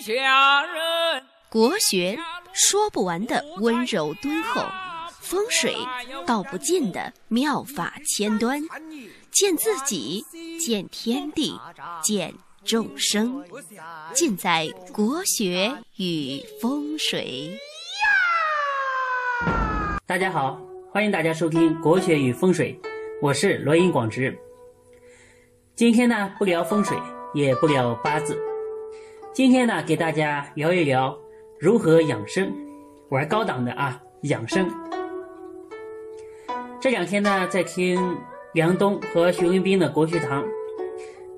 下人。国学说不完的温柔敦厚，风水道不尽的妙法千端，见自己，见天地，见众生，尽在国学与风水。大家好，欢迎大家收听《国学与风水》，我是罗英广直。今天呢，不聊风水，也不聊八字，今天呢，给大家聊一聊如何养生，玩高档的啊，养生。这两天呢，在听梁冬和徐文斌的国学堂，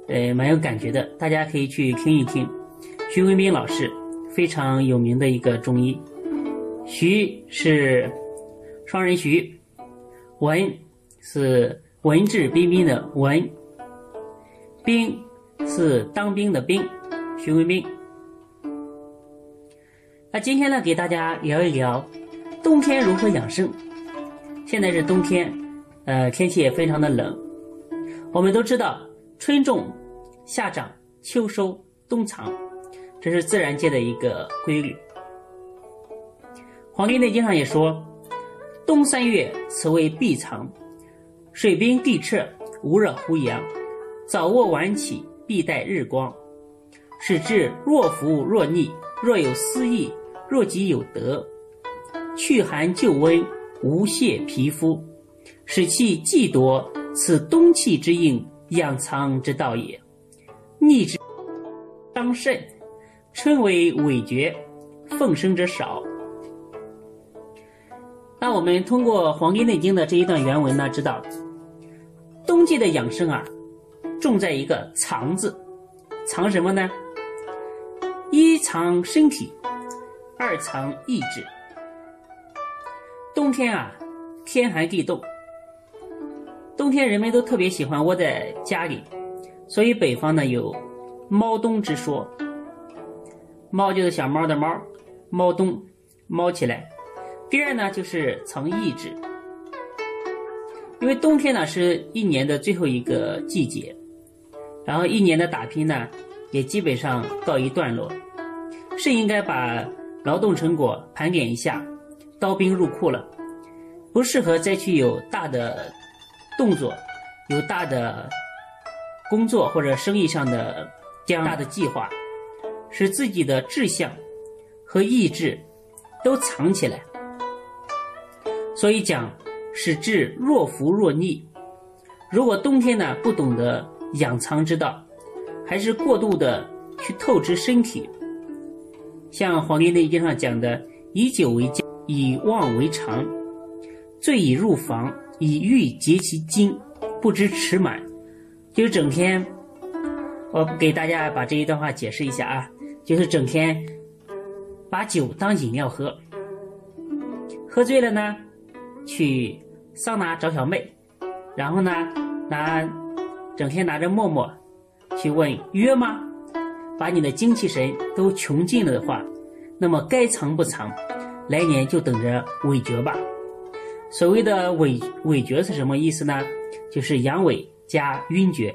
呃，蛮有感觉的，大家可以去听一听。徐文斌老师非常有名的一个中医，徐是。双人徐，文是文质彬彬的文，兵是当兵的兵，徐文斌。那今天呢，给大家聊一聊冬天如何养生。现在是冬天，呃，天气也非常的冷。我们都知道，春种、夏长、秋收、冬藏，这是自然界的一个规律。《黄帝内经》上也说。冬三月，此谓闭藏，水冰地彻，无热乎阳。早卧晚起，必待日光，使之若浮若逆，若有思意，若即有德，去寒救温，无泄皮肤，使其既夺。此冬气之应，养藏之道也。逆之伤肾，春为痿厥，奉生者少。那我们通过《黄帝内经》的这一段原文呢，知道冬季的养生啊，重在一个“藏”字，藏什么呢？一藏身体，二藏意志。冬天啊，天寒地冻，冬天人们都特别喜欢窝在家里，所以北方呢有“猫冬”之说。猫就是小猫的猫，猫冬，猫起来。第二呢，就是藏意志，因为冬天呢是一年的最后一个季节，然后一年的打拼呢也基本上告一段落，是应该把劳动成果盘点一下，刀兵入库了，不适合再去有大的动作，有大的工作或者生意上的这样大的计划，使自己的志向和意志都藏起来。所以讲，使志若浮若逆。如果冬天呢不懂得养藏之道，还是过度的去透支身体，像《黄帝内经》上讲的“以酒为家，以妄为常，醉以入房，以欲竭其精，不知持满”，就是整天，我给大家把这一段话解释一下啊，就是整天把酒当饮料喝，喝醉了呢。去桑拿找小妹，然后呢，拿整天拿着陌陌去问约吗？把你的精气神都穷尽了的话，那么该藏不藏，来年就等着尾绝吧。所谓的尾尾绝是什么意思呢？就是阳痿加晕厥。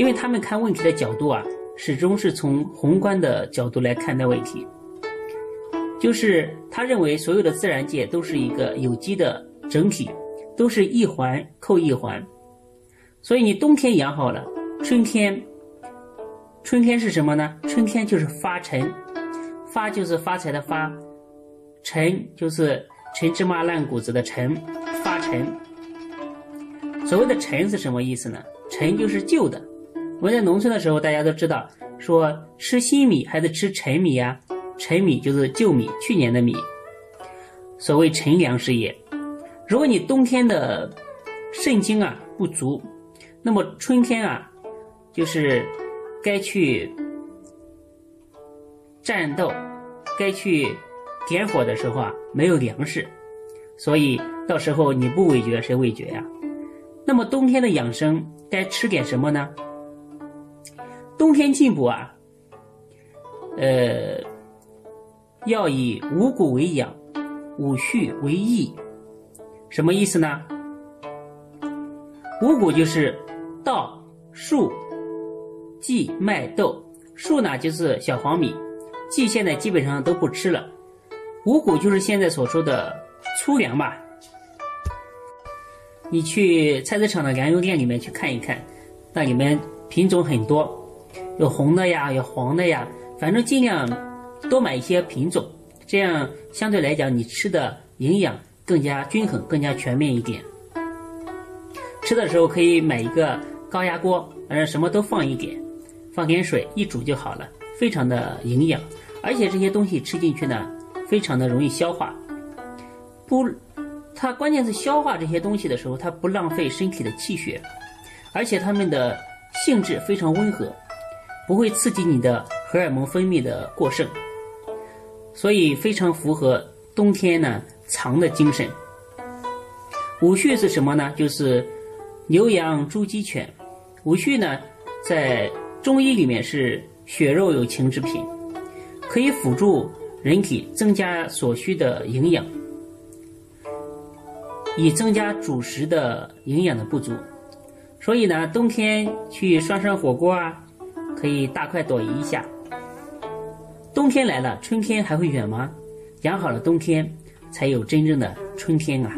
因为他们看问题的角度啊，始终是从宏观的角度来看待问题，就是他认为所有的自然界都是一个有机的整体，都是一环扣一环，所以你冬天养好了，春天，春天是什么呢？春天就是发陈，发就是发财的发，陈就是陈芝麻烂谷子的陈，发陈。所谓的陈是什么意思呢？陈就是旧的。我在农村的时候，大家都知道，说吃新米还是吃陈米呀？陈米就是旧米，去年的米。所谓陈粮食也。如果你冬天的肾精啊不足，那么春天啊，就是该去战斗，该去点火的时候啊，没有粮食，所以到时候你不味觉谁味觉呀？那么冬天的养生该吃点什么呢？冬天进补啊，呃，要以五谷为养，五畜为益。什么意思呢？五谷就是稻、粟、稷、麦、豆。粟呢就是小黄米，稷现在基本上都不吃了。五谷就是现在所说的粗粮吧。你去菜市场的粮油店里面去看一看，那里面品种很多，有红的呀，有黄的呀，反正尽量多买一些品种，这样相对来讲你吃的营养更加均衡，更加全面一点。吃的时候可以买一个高压锅，反正什么都放一点，放点水一煮就好了，非常的营养，而且这些东西吃进去呢，非常的容易消化，不。它关键是消化这些东西的时候，它不浪费身体的气血，而且它们的性质非常温和，不会刺激你的荷尔蒙分泌的过剩，所以非常符合冬天呢藏的精神。五畜是什么呢？就是牛羊猪鸡犬。五畜呢，在中医里面是血肉有情之品，可以辅助人体增加所需的营养。以增加主食的营养的不足，所以呢，冬天去涮涮火锅啊，可以大快朵颐一下。冬天来了，春天还会远吗？养好了冬天，才有真正的春天啊！